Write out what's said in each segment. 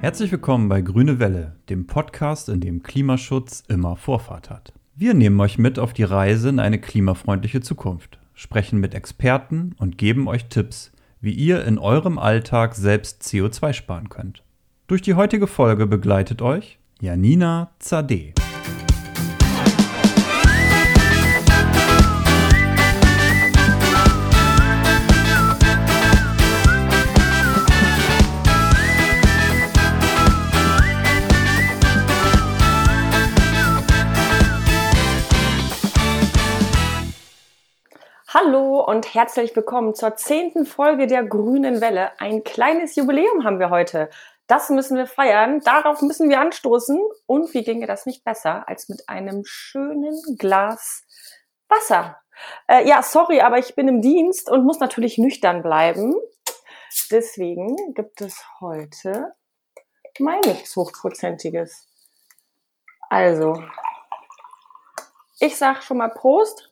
Herzlich willkommen bei Grüne Welle, dem Podcast, in dem Klimaschutz immer Vorfahrt hat. Wir nehmen euch mit auf die Reise in eine klimafreundliche Zukunft, sprechen mit Experten und geben euch Tipps, wie ihr in eurem Alltag selbst CO2 sparen könnt. Durch die heutige Folge begleitet euch Janina Zadeh. Und herzlich willkommen zur zehnten Folge der Grünen Welle. Ein kleines Jubiläum haben wir heute. Das müssen wir feiern, darauf müssen wir anstoßen. Und wie ginge das nicht besser als mit einem schönen Glas Wasser? Äh, ja, sorry, aber ich bin im Dienst und muss natürlich nüchtern bleiben. Deswegen gibt es heute mein nichts hochprozentiges. Also, ich sag schon mal Prost.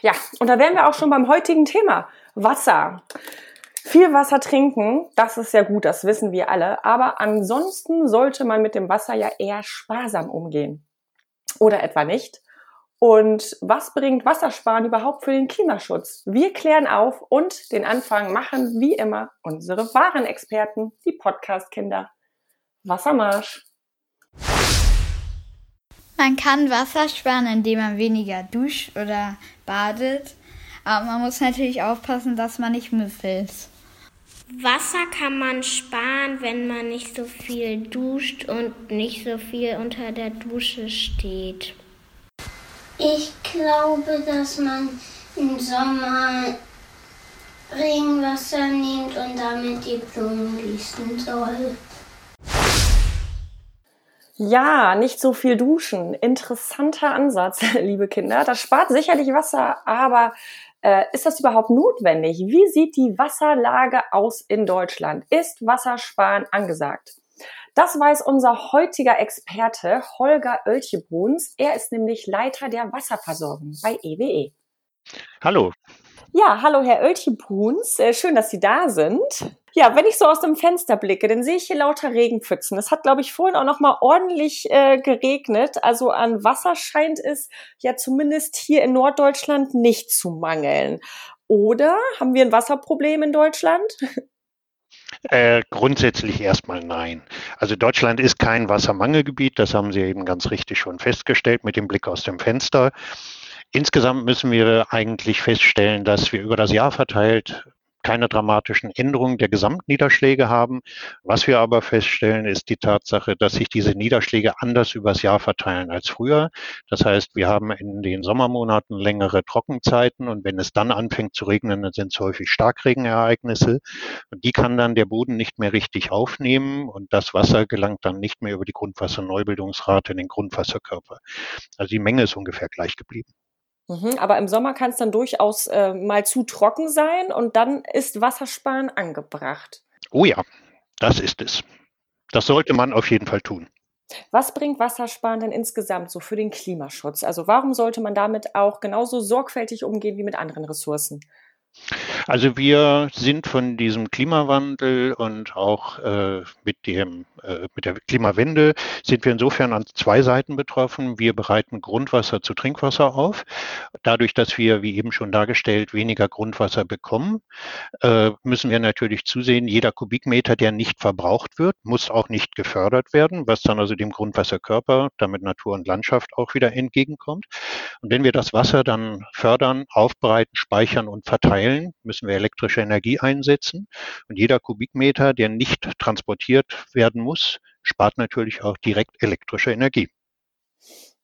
Ja, und da wären wir auch schon beim heutigen Thema. Wasser. Viel Wasser trinken, das ist ja gut, das wissen wir alle. Aber ansonsten sollte man mit dem Wasser ja eher sparsam umgehen. Oder etwa nicht. Und was bringt Wassersparen überhaupt für den Klimaschutz? Wir klären auf und den Anfang machen wie immer unsere wahren Experten, die Podcast-Kinder. Wassermarsch! Man kann Wasser sparen, indem man weniger duscht oder badet. Aber man muss natürlich aufpassen, dass man nicht müffelt. Wasser kann man sparen, wenn man nicht so viel duscht und nicht so viel unter der Dusche steht. Ich glaube, dass man im Sommer Regenwasser nimmt und damit die Blumen gießen soll. Ja, nicht so viel duschen. Interessanter Ansatz, liebe Kinder. Das spart sicherlich Wasser, aber äh, ist das überhaupt notwendig? Wie sieht die Wasserlage aus in Deutschland? Ist Wassersparen angesagt? Das weiß unser heutiger Experte Holger Oelchebruns. Er ist nämlich Leiter der Wasserversorgung bei EWE. E. Hallo. Ja, hallo Herr Oelchebruns. Äh, schön, dass Sie da sind. Ja, wenn ich so aus dem Fenster blicke, dann sehe ich hier lauter Regenpfützen. Es hat, glaube ich, vorhin auch noch mal ordentlich äh, geregnet. Also an Wasser scheint es ja zumindest hier in Norddeutschland nicht zu mangeln. Oder haben wir ein Wasserproblem in Deutschland? Äh, grundsätzlich erstmal nein. Also Deutschland ist kein Wassermangelgebiet, das haben Sie eben ganz richtig schon festgestellt mit dem Blick aus dem Fenster. Insgesamt müssen wir eigentlich feststellen, dass wir über das Jahr verteilt keine dramatischen Änderungen der Gesamtniederschläge haben. Was wir aber feststellen, ist die Tatsache, dass sich diese Niederschläge anders übers Jahr verteilen als früher. Das heißt, wir haben in den Sommermonaten längere Trockenzeiten und wenn es dann anfängt zu regnen, dann sind es häufig Starkregenereignisse und die kann dann der Boden nicht mehr richtig aufnehmen und das Wasser gelangt dann nicht mehr über die Grundwasserneubildungsrate in den Grundwasserkörper. Also die Menge ist ungefähr gleich geblieben. Mhm, aber im Sommer kann es dann durchaus äh, mal zu trocken sein und dann ist Wassersparen angebracht. Oh ja, das ist es. Das sollte man auf jeden Fall tun. Was bringt Wassersparen denn insgesamt so für den Klimaschutz? Also warum sollte man damit auch genauso sorgfältig umgehen wie mit anderen Ressourcen? Also wir sind von diesem Klimawandel und auch äh, mit, dem, äh, mit der Klimawende sind wir insofern an zwei Seiten betroffen. Wir bereiten Grundwasser zu Trinkwasser auf. Dadurch, dass wir, wie eben schon dargestellt, weniger Grundwasser bekommen, äh, müssen wir natürlich zusehen, jeder Kubikmeter, der nicht verbraucht wird, muss auch nicht gefördert werden, was dann also dem Grundwasserkörper, damit Natur und Landschaft auch wieder entgegenkommt. Und wenn wir das Wasser dann fördern, aufbereiten, speichern und verteilen, Teilen müssen wir elektrische Energie einsetzen. Und jeder Kubikmeter, der nicht transportiert werden muss, spart natürlich auch direkt elektrische Energie.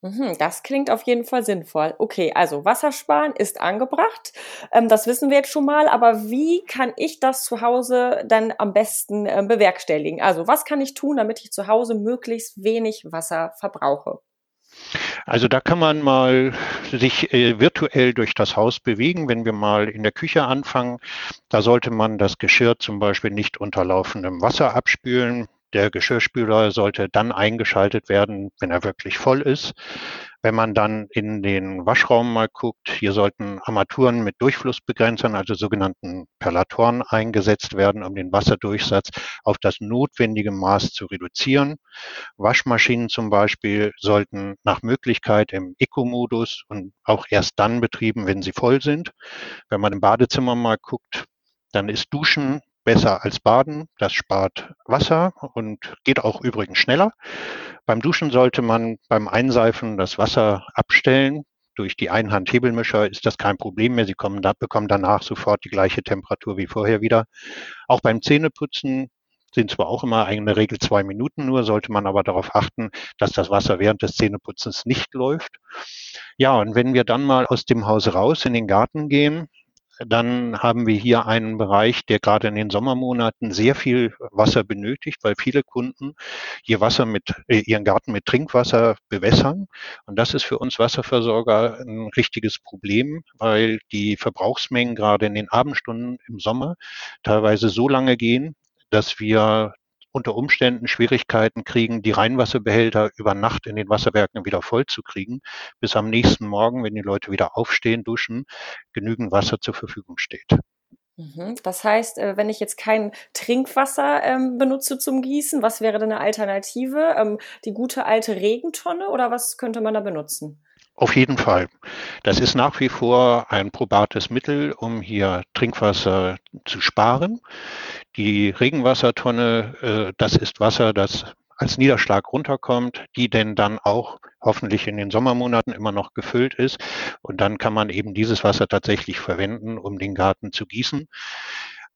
Mhm, das klingt auf jeden Fall sinnvoll. Okay, also Wassersparen ist angebracht. Ähm, das wissen wir jetzt schon mal. Aber wie kann ich das zu Hause dann am besten ähm, bewerkstelligen? Also was kann ich tun, damit ich zu Hause möglichst wenig Wasser verbrauche? Also da kann man mal sich äh, virtuell durch das Haus bewegen. Wenn wir mal in der Küche anfangen, da sollte man das Geschirr zum Beispiel nicht unter laufendem Wasser abspülen. Der Geschirrspüler sollte dann eingeschaltet werden, wenn er wirklich voll ist. Wenn man dann in den Waschraum mal guckt, hier sollten Armaturen mit Durchflussbegrenzern, also sogenannten Perlatoren, eingesetzt werden, um den Wasserdurchsatz auf das notwendige Maß zu reduzieren. Waschmaschinen zum Beispiel sollten nach Möglichkeit im Eco-Modus und auch erst dann betrieben, wenn sie voll sind. Wenn man im Badezimmer mal guckt, dann ist Duschen besser als Baden. Das spart Wasser und geht auch übrigens schneller. Beim Duschen sollte man beim Einseifen das Wasser abstellen. Durch die Einhandhebelmischer ist das kein Problem mehr. Sie kommen bekommen danach sofort die gleiche Temperatur wie vorher wieder. Auch beim Zähneputzen sind zwar auch immer eine Regel zwei Minuten nur, sollte man aber darauf achten, dass das Wasser während des Zähneputzens nicht läuft. Ja, und wenn wir dann mal aus dem Haus raus in den Garten gehen, dann haben wir hier einen Bereich, der gerade in den Sommermonaten sehr viel Wasser benötigt, weil viele Kunden ihr Wasser mit, äh, ihren Garten mit Trinkwasser bewässern. Und das ist für uns Wasserversorger ein richtiges Problem, weil die Verbrauchsmengen gerade in den Abendstunden im Sommer teilweise so lange gehen, dass wir unter Umständen Schwierigkeiten kriegen, die Rheinwasserbehälter über Nacht in den Wasserwerken wieder voll zu kriegen, bis am nächsten Morgen, wenn die Leute wieder aufstehen, duschen, genügend Wasser zur Verfügung steht. Mhm. Das heißt, äh, wenn ich jetzt kein Trinkwasser ähm, benutze zum Gießen, was wäre denn eine Alternative? Ähm, die gute alte Regentonne oder was könnte man da benutzen? Auf jeden Fall. Das ist nach wie vor ein probates Mittel, um hier Trinkwasser zu sparen. Die Regenwassertonne, äh, das ist Wasser, das als Niederschlag runterkommt, die denn dann auch hoffentlich in den Sommermonaten immer noch gefüllt ist. Und dann kann man eben dieses Wasser tatsächlich verwenden, um den Garten zu gießen.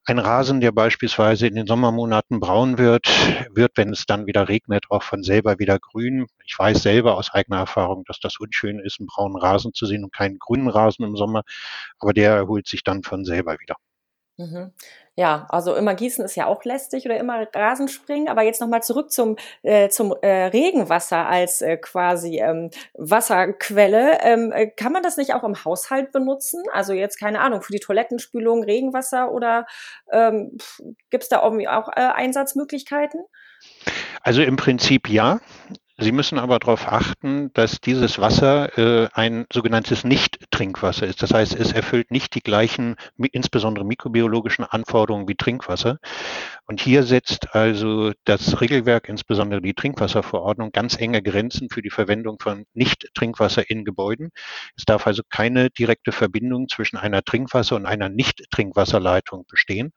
Ein Rasen, der beispielsweise in den Sommermonaten braun wird, wird, wenn es dann wieder regnet, auch von selber wieder grün. Ich weiß selber aus eigener Erfahrung, dass das unschön ist, einen braunen Rasen zu sehen und keinen grünen Rasen im Sommer, aber der erholt sich dann von selber wieder. Mhm. Ja, also immer gießen ist ja auch lästig oder immer Rasenspringen, aber jetzt nochmal zurück zum, äh, zum äh, Regenwasser als äh, quasi ähm, Wasserquelle. Ähm, äh, kann man das nicht auch im Haushalt benutzen? Also jetzt keine Ahnung, für die Toilettenspülung Regenwasser oder ähm, gibt es da irgendwie auch äh, Einsatzmöglichkeiten? Also im Prinzip ja. Sie müssen aber darauf achten, dass dieses Wasser äh, ein sogenanntes Nicht-Trinkwasser ist. Das heißt, es erfüllt nicht die gleichen, insbesondere mikrobiologischen Anforderungen wie Trinkwasser. Und hier setzt also das Regelwerk, insbesondere die Trinkwasserverordnung, ganz enge Grenzen für die Verwendung von Nicht-Trinkwasser in Gebäuden. Es darf also keine direkte Verbindung zwischen einer Trinkwasser- und einer Nicht-Trinkwasserleitung bestehen.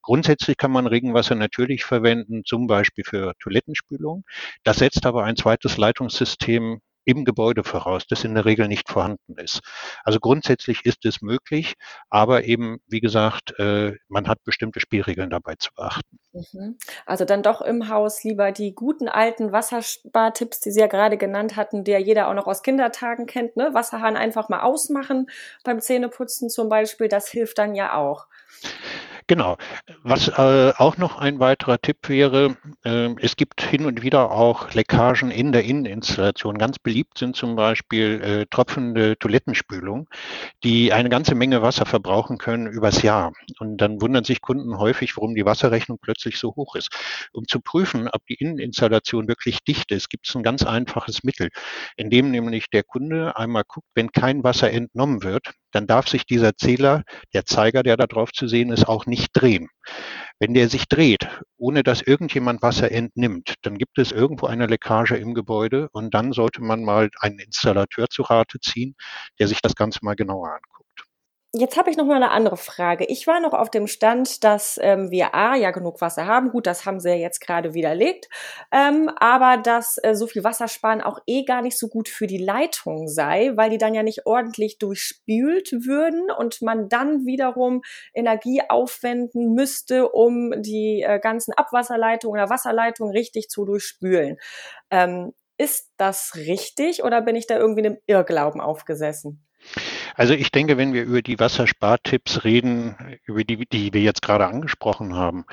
Grundsätzlich kann man Regenwasser natürlich verwenden, zum Beispiel für Toilettenspülung. Das setzt aber ein zweites Leitungssystem im Gebäude voraus, das in der Regel nicht vorhanden ist. Also grundsätzlich ist es möglich, aber eben, wie gesagt, äh, man hat bestimmte Spielregeln dabei zu beachten. Mhm. Also dann doch im Haus lieber die guten alten Wasserspartipps, die Sie ja gerade genannt hatten, die ja jeder auch noch aus Kindertagen kennt. Ne? Wasserhahn einfach mal ausmachen beim Zähneputzen zum Beispiel, das hilft dann ja auch. Genau. Was äh, auch noch ein weiterer Tipp wäre, äh, es gibt hin und wieder auch Leckagen in der Inneninstallation. Ganz beliebt sind zum Beispiel äh, tropfende Toilettenspülung, die eine ganze Menge Wasser verbrauchen können übers Jahr. Und dann wundern sich Kunden häufig, warum die Wasserrechnung plötzlich so hoch ist. Um zu prüfen, ob die Inneninstallation wirklich dicht ist, gibt es ein ganz einfaches Mittel, indem nämlich der Kunde einmal guckt, wenn kein Wasser entnommen wird, dann darf sich dieser Zähler, der Zeiger, der da drauf zu sehen ist, auch nicht drehen. Wenn der sich dreht, ohne dass irgendjemand Wasser entnimmt, dann gibt es irgendwo eine Leckage im Gebäude und dann sollte man mal einen Installateur zu Rate ziehen, der sich das Ganze mal genauer anguckt. Jetzt habe ich noch mal eine andere Frage. Ich war noch auf dem Stand, dass ähm, wir A, ja genug Wasser haben. Gut, das haben sie ja jetzt gerade widerlegt. Ähm, aber dass äh, so viel Wasser sparen auch eh gar nicht so gut für die Leitung sei, weil die dann ja nicht ordentlich durchspült würden und man dann wiederum Energie aufwenden müsste, um die äh, ganzen Abwasserleitungen oder Wasserleitungen richtig zu durchspülen. Ähm, ist das richtig oder bin ich da irgendwie einem Irrglauben aufgesessen? Also ich denke, wenn wir über die Wasserspartipps reden, über die, die wir jetzt gerade angesprochen haben,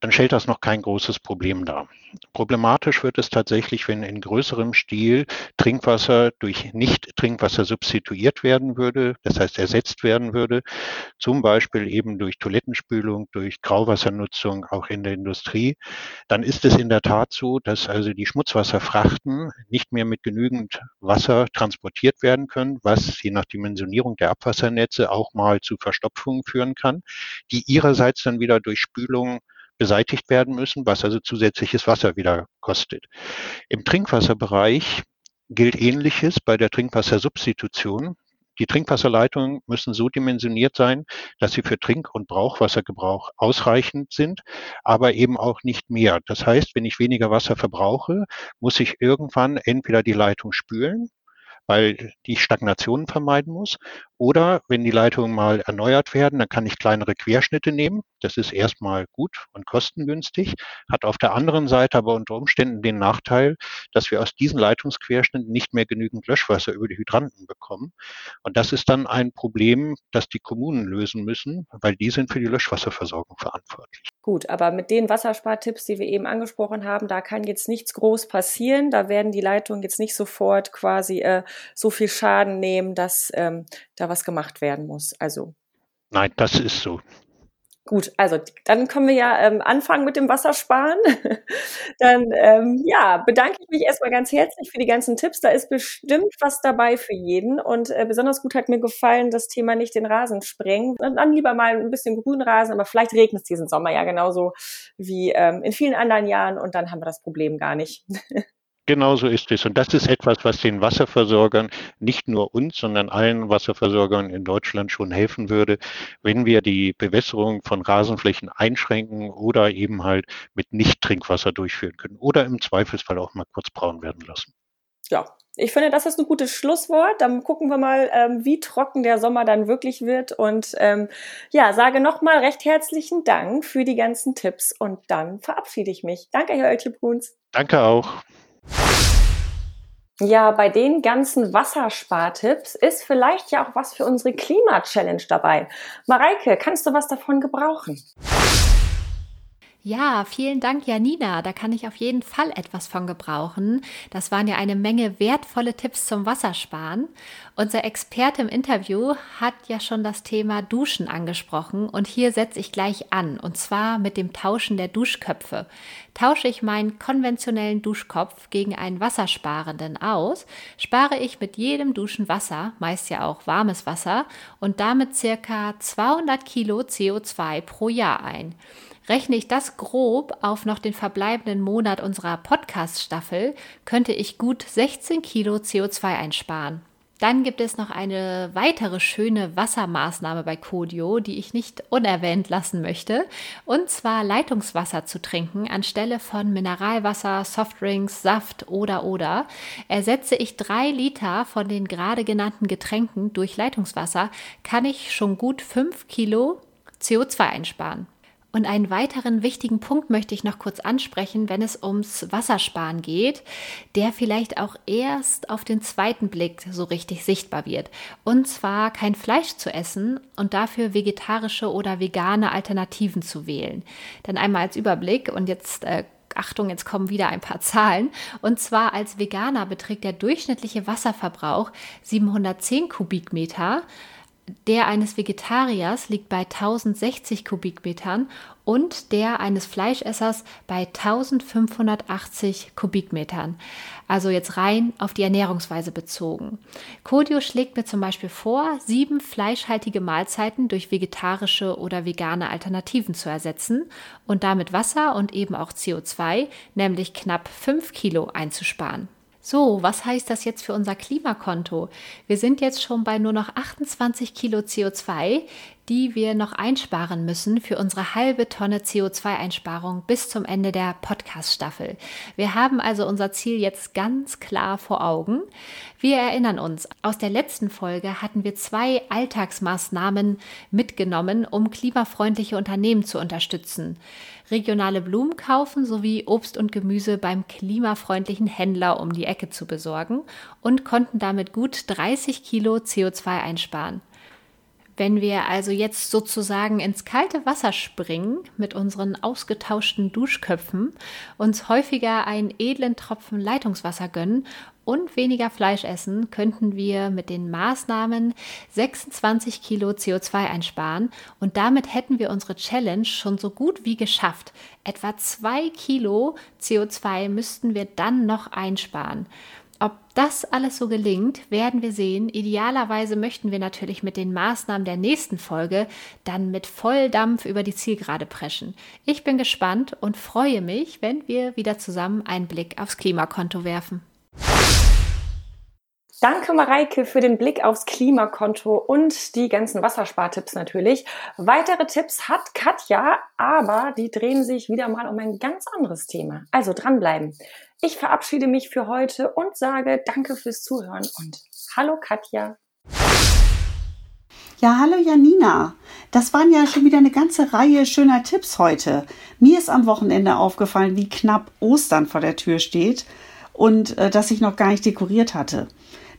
dann stellt das noch kein großes Problem dar. Problematisch wird es tatsächlich, wenn in größerem Stil Trinkwasser durch Nicht-Trinkwasser substituiert werden würde, das heißt ersetzt werden würde, zum Beispiel eben durch Toilettenspülung, durch Grauwassernutzung auch in der Industrie. Dann ist es in der Tat so, dass also die Schmutzwasserfrachten nicht mehr mit genügend Wasser transportiert werden können, was je nach Dimensionierung der Abwassernetze auch mal zu Verstopfungen führen kann, die ihrerseits dann wieder durch Spülung beseitigt werden müssen, was also zusätzliches Wasser wieder kostet. Im Trinkwasserbereich gilt Ähnliches bei der Trinkwassersubstitution. Die Trinkwasserleitungen müssen so dimensioniert sein, dass sie für Trink- und Brauchwassergebrauch ausreichend sind, aber eben auch nicht mehr. Das heißt, wenn ich weniger Wasser verbrauche, muss ich irgendwann entweder die Leitung spülen weil die Stagnation vermeiden muss. Oder wenn die Leitungen mal erneuert werden, dann kann ich kleinere Querschnitte nehmen. Das ist erstmal gut und kostengünstig, hat auf der anderen Seite aber unter Umständen den Nachteil, dass wir aus diesen Leitungsquerschnitten nicht mehr genügend Löschwasser über die Hydranten bekommen. Und das ist dann ein Problem, das die Kommunen lösen müssen, weil die sind für die Löschwasserversorgung verantwortlich. Gut, aber mit den Wasserspartipps, die wir eben angesprochen haben, da kann jetzt nichts groß passieren. Da werden die Leitungen jetzt nicht sofort quasi äh, so viel Schaden nehmen, dass ähm, da was gemacht werden muss. Also. Nein, das ist so. Gut, also dann können wir ja ähm, anfangen mit dem Wassersparen. dann ähm, ja, bedanke ich mich erstmal ganz herzlich für die ganzen Tipps. Da ist bestimmt was dabei für jeden. Und äh, besonders gut hat mir gefallen, das Thema nicht den Rasen sprengen. Und dann lieber mal ein bisschen Grünrasen, aber vielleicht regnet es diesen Sommer ja genauso wie ähm, in vielen anderen Jahren und dann haben wir das Problem gar nicht. Genau so ist es. Und das ist etwas, was den Wasserversorgern, nicht nur uns, sondern allen Wasserversorgern in Deutschland schon helfen würde, wenn wir die Bewässerung von Rasenflächen einschränken oder eben halt mit Nicht-Trinkwasser durchführen können oder im Zweifelsfall auch mal kurz braun werden lassen. Ja, ich finde, das ist ein gutes Schlusswort. Dann gucken wir mal, ähm, wie trocken der Sommer dann wirklich wird. Und ähm, ja, sage nochmal recht herzlichen Dank für die ganzen Tipps und dann verabschiede ich mich. Danke, Herr Oeltje-Bruns. Danke auch. Ja, bei den ganzen Wasserspartipps ist vielleicht ja auch was für unsere Klima-Challenge dabei. Mareike, kannst du was davon gebrauchen? Ja, vielen Dank, Janina. Da kann ich auf jeden Fall etwas von gebrauchen. Das waren ja eine Menge wertvolle Tipps zum Wassersparen. Unser Experte im Interview hat ja schon das Thema Duschen angesprochen und hier setze ich gleich an und zwar mit dem Tauschen der Duschköpfe. Tausche ich meinen konventionellen Duschkopf gegen einen wassersparenden aus, spare ich mit jedem Duschen Wasser, meist ja auch warmes Wasser, und damit circa 200 Kilo CO2 pro Jahr ein. Rechne ich das grob auf noch den verbleibenden Monat unserer Podcast-Staffel, könnte ich gut 16 Kilo CO2 einsparen. Dann gibt es noch eine weitere schöne Wassermaßnahme bei Kodio, die ich nicht unerwähnt lassen möchte, und zwar Leitungswasser zu trinken anstelle von Mineralwasser, Softdrinks, Saft oder oder. Ersetze ich drei Liter von den gerade genannten Getränken durch Leitungswasser, kann ich schon gut fünf Kilo CO2 einsparen. Und einen weiteren wichtigen Punkt möchte ich noch kurz ansprechen, wenn es ums Wassersparen geht, der vielleicht auch erst auf den zweiten Blick so richtig sichtbar wird. Und zwar kein Fleisch zu essen und dafür vegetarische oder vegane Alternativen zu wählen. Dann einmal als Überblick und jetzt äh, Achtung, jetzt kommen wieder ein paar Zahlen. Und zwar als Veganer beträgt der durchschnittliche Wasserverbrauch 710 Kubikmeter. Der eines Vegetariers liegt bei 1060 Kubikmetern und der eines Fleischessers bei 1580 Kubikmetern. Also jetzt rein auf die Ernährungsweise bezogen. Kodio schlägt mir zum Beispiel vor, sieben fleischhaltige Mahlzeiten durch vegetarische oder vegane Alternativen zu ersetzen und damit Wasser und eben auch CO2, nämlich knapp 5 Kilo einzusparen. So, was heißt das jetzt für unser Klimakonto? Wir sind jetzt schon bei nur noch 28 Kilo CO2, die wir noch einsparen müssen für unsere halbe Tonne CO2-Einsparung bis zum Ende der Podcast-Staffel. Wir haben also unser Ziel jetzt ganz klar vor Augen. Wir erinnern uns, aus der letzten Folge hatten wir zwei Alltagsmaßnahmen mitgenommen, um klimafreundliche Unternehmen zu unterstützen regionale Blumen kaufen sowie Obst und Gemüse beim klimafreundlichen Händler um die Ecke zu besorgen und konnten damit gut 30 Kilo CO2 einsparen. Wenn wir also jetzt sozusagen ins kalte Wasser springen mit unseren ausgetauschten Duschköpfen, uns häufiger einen edlen Tropfen Leitungswasser gönnen und weniger Fleisch essen, könnten wir mit den Maßnahmen 26 Kilo CO2 einsparen und damit hätten wir unsere Challenge schon so gut wie geschafft. Etwa zwei Kilo CO2 müssten wir dann noch einsparen. Ob das alles so gelingt, werden wir sehen. Idealerweise möchten wir natürlich mit den Maßnahmen der nächsten Folge dann mit Volldampf über die Zielgerade preschen. Ich bin gespannt und freue mich, wenn wir wieder zusammen einen Blick aufs Klimakonto werfen. Danke Mareike für den Blick aufs Klimakonto und die ganzen Wasserspartipps natürlich. Weitere Tipps hat Katja, aber die drehen sich wieder mal um ein ganz anderes Thema. Also dranbleiben. Ich verabschiede mich für heute und sage danke fürs Zuhören und hallo Katja. Ja, hallo Janina. Das waren ja schon wieder eine ganze Reihe schöner Tipps heute. Mir ist am Wochenende aufgefallen, wie knapp Ostern vor der Tür steht und äh, dass ich noch gar nicht dekoriert hatte.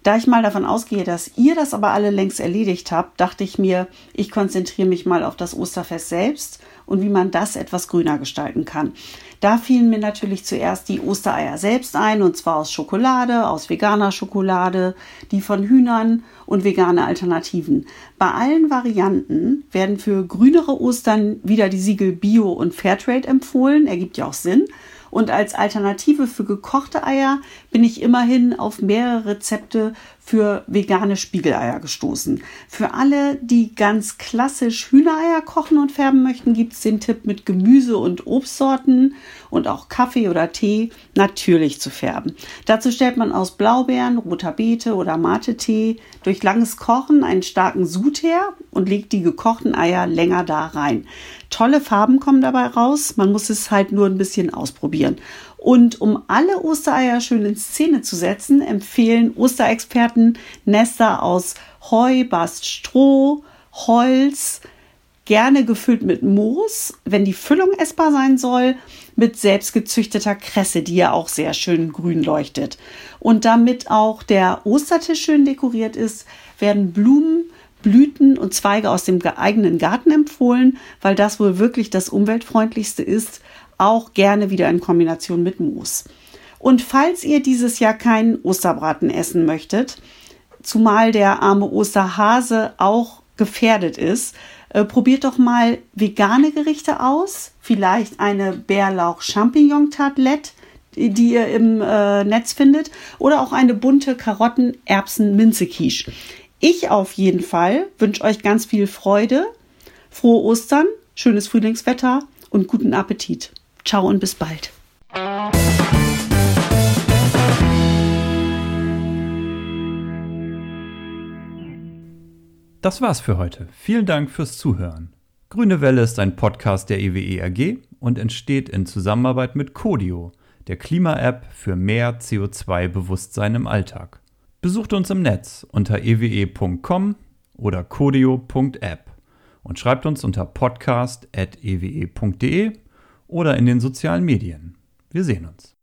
Da ich mal davon ausgehe, dass ihr das aber alle längst erledigt habt, dachte ich mir, ich konzentriere mich mal auf das Osterfest selbst und wie man das etwas grüner gestalten kann. Da fielen mir natürlich zuerst die Ostereier selbst ein, und zwar aus Schokolade, aus veganer Schokolade, die von Hühnern und vegane Alternativen. Bei allen Varianten werden für grünere Ostern wieder die Siegel Bio und Fairtrade empfohlen, ergibt ja auch Sinn. Und als Alternative für gekochte Eier bin ich immerhin auf mehrere Rezepte für vegane Spiegeleier gestoßen. Für alle, die ganz klassisch Hühnereier kochen und färben möchten, gibt es den Tipp mit Gemüse und Obstsorten und auch Kaffee oder Tee natürlich zu färben. Dazu stellt man aus Blaubeeren, roter Beete oder Mate-Tee durch langes Kochen einen starken Sud her und legt die gekochten Eier länger da rein. Tolle Farben kommen dabei raus, man muss es halt nur ein bisschen ausprobieren. Und um alle Ostereier schön in Szene zu setzen, empfehlen Osterexperten Nester aus Heu, Bast, Stroh, Holz, gerne gefüllt mit Moos, wenn die Füllung essbar sein soll, mit selbstgezüchteter Kresse, die ja auch sehr schön grün leuchtet. Und damit auch der Ostertisch schön dekoriert ist, werden Blumen, Blüten und Zweige aus dem eigenen Garten empfohlen, weil das wohl wirklich das umweltfreundlichste ist, auch gerne wieder in Kombination mit Moos. Und falls ihr dieses Jahr keinen Osterbraten essen möchtet, zumal der arme Osterhase auch gefährdet ist, äh, probiert doch mal vegane Gerichte aus. Vielleicht eine Bärlauch-Champignon-Tartelette, die ihr im äh, Netz findet. Oder auch eine bunte Karotten-Erbsen-Minze-Quiche. Ich auf jeden Fall wünsche euch ganz viel Freude, frohe Ostern, schönes Frühlingswetter und guten Appetit. Ciao und bis bald. Das war's für heute. Vielen Dank fürs Zuhören. Grüne Welle ist ein Podcast der EWE AG und entsteht in Zusammenarbeit mit Codio, der Klima-App für mehr CO2-Bewusstsein im Alltag. Besucht uns im Netz unter ewe.com oder codio.app und schreibt uns unter podcast.ewe.de oder in den sozialen Medien. Wir sehen uns.